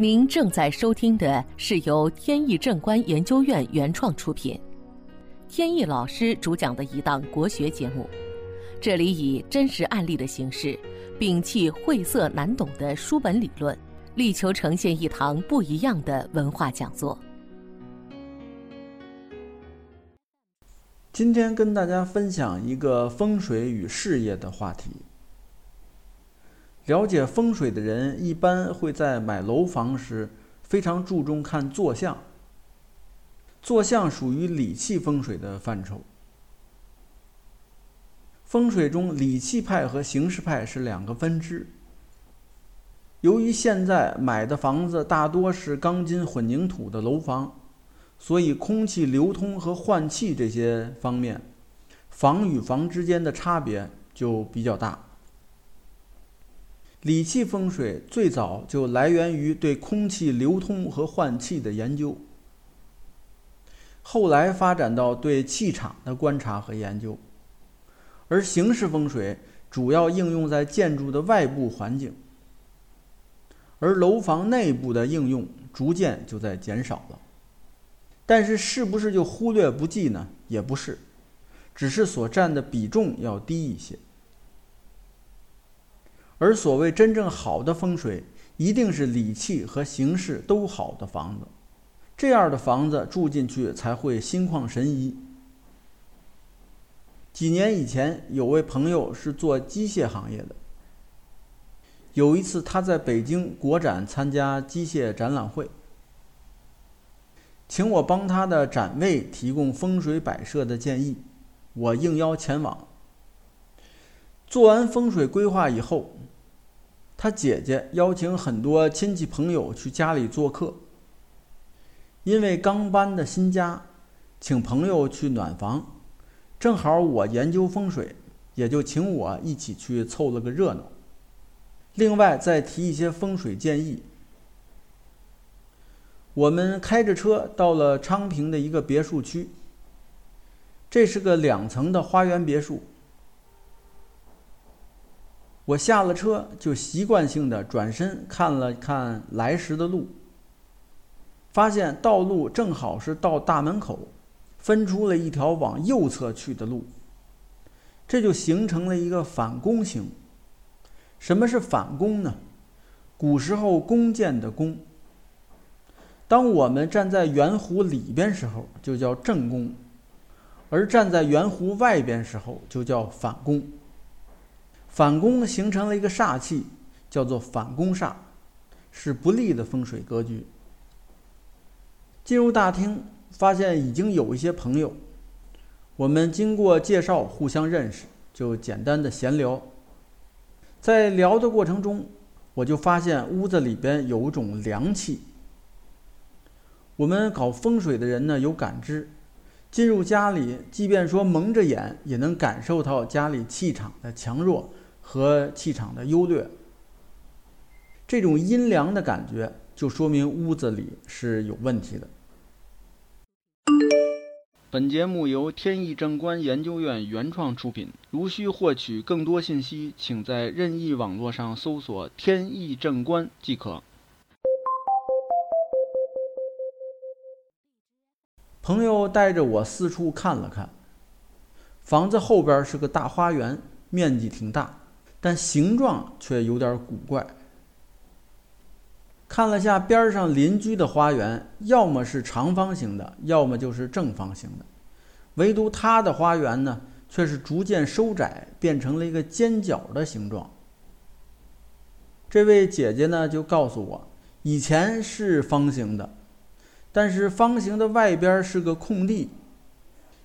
您正在收听的是由天意正观研究院原创出品，天意老师主讲的一档国学节目。这里以真实案例的形式，摒弃晦涩难懂的书本理论，力求呈现一堂不一样的文化讲座。今天跟大家分享一个风水与事业的话题。了解风水的人一般会在买楼房时非常注重看坐向。坐向属于理气风水的范畴。风水中理气派和形式派是两个分支。由于现在买的房子大多是钢筋混凝土的楼房，所以空气流通和换气这些方面，房与房之间的差别就比较大。理气风水最早就来源于对空气流通和换气的研究，后来发展到对气场的观察和研究，而形式风水主要应用在建筑的外部环境，而楼房内部的应用逐渐就在减少了。但是，是不是就忽略不计呢？也不是，只是所占的比重要低一些。而所谓真正好的风水，一定是理气和形势都好的房子，这样的房子住进去才会心旷神怡。几年以前，有位朋友是做机械行业的，有一次他在北京国展参加机械展览会，请我帮他的展位提供风水摆设的建议，我应邀前往。做完风水规划以后。他姐姐邀请很多亲戚朋友去家里做客，因为刚搬的新家，请朋友去暖房，正好我研究风水，也就请我一起去凑了个热闹。另外再提一些风水建议。我们开着车到了昌平的一个别墅区，这是个两层的花园别墅。我下了车，就习惯性的转身看了看来时的路，发现道路正好是到大门口，分出了一条往右侧去的路，这就形成了一个反弓形。什么是反弓呢？古时候弓箭的弓。当我们站在圆弧里边时候，就叫正弓；而站在圆弧外边时候，就叫反弓。反攻形成了一个煞气，叫做反攻煞，是不利的风水格局。进入大厅，发现已经有一些朋友，我们经过介绍互相认识，就简单的闲聊。在聊的过程中，我就发现屋子里边有一种凉气。我们搞风水的人呢有感知，进入家里，即便说蒙着眼，也能感受到家里气场的强弱。和气场的优劣，这种阴凉的感觉，就说明屋子里是有问题的。本节目由天意正观研究院原创出品。如需获取更多信息，请在任意网络上搜索“天意正观”即可。朋友带着我四处看了看，房子后边是个大花园，面积挺大。但形状却有点古怪。看了下边上邻居的花园，要么是长方形的，要么就是正方形的，唯独他的花园呢，却是逐渐收窄，变成了一个尖角的形状。这位姐姐呢，就告诉我，以前是方形的，但是方形的外边是个空地。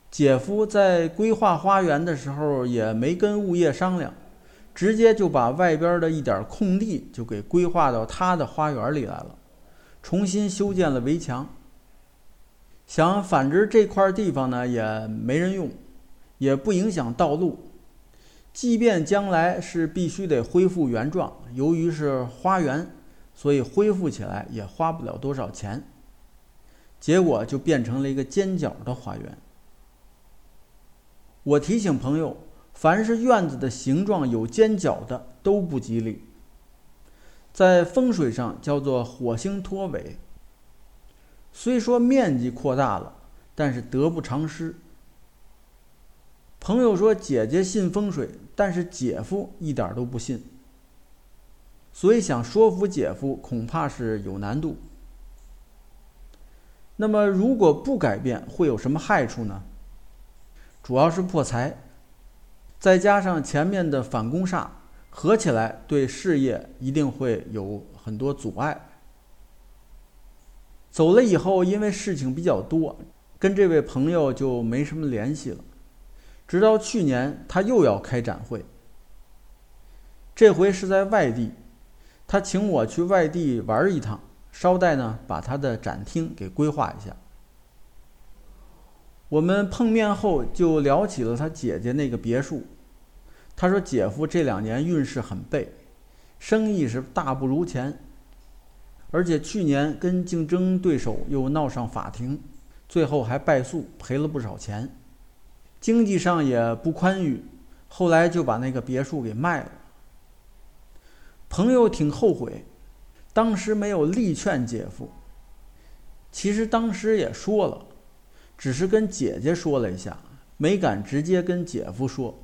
姐夫在规划花园的时候，也没跟物业商量。直接就把外边的一点空地就给规划到他的花园里来了，重新修建了围墙。想反之这块地方呢也没人用，也不影响道路。即便将来是必须得恢复原状，由于是花园，所以恢复起来也花不了多少钱。结果就变成了一个尖角的花园。我提醒朋友。凡是院子的形状有尖角的都不吉利。在风水上叫做火星拖尾。虽说面积扩大了，但是得不偿失。朋友说姐姐信风水，但是姐夫一点都不信，所以想说服姐夫恐怕是有难度。那么如果不改变，会有什么害处呢？主要是破财，再加上前面的反攻煞，合起来对事业一定会有很多阻碍。走了以后，因为事情比较多，跟这位朋友就没什么联系了。直到去年，他又要开展会。这回是在外地，他请我去外地玩一趟，捎带呢把他的展厅给规划一下。我们碰面后就聊起了他姐姐那个别墅。他说姐夫这两年运势很背，生意是大不如前，而且去年跟竞争对手又闹上法庭，最后还败诉，赔了不少钱。经济上也不宽裕，后来就把那个别墅给卖了。朋友挺后悔，当时没有力劝姐夫。其实当时也说了，只是跟姐姐说了一下，没敢直接跟姐夫说。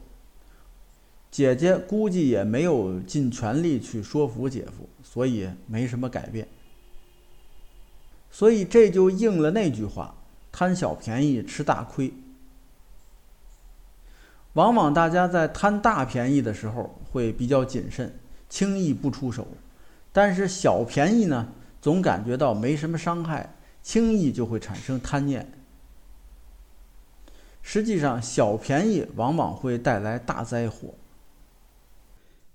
姐姐估计也没有尽全力去说服姐夫，所以没什么改变。所以这就应了那句话：贪小便宜吃大亏。往往大家在贪大便宜的时候会比较谨慎，轻易不出手；但是小便宜呢，总感觉到没什么伤害，轻易就会产生贪念。实际上，小便宜往往会带来大灾祸。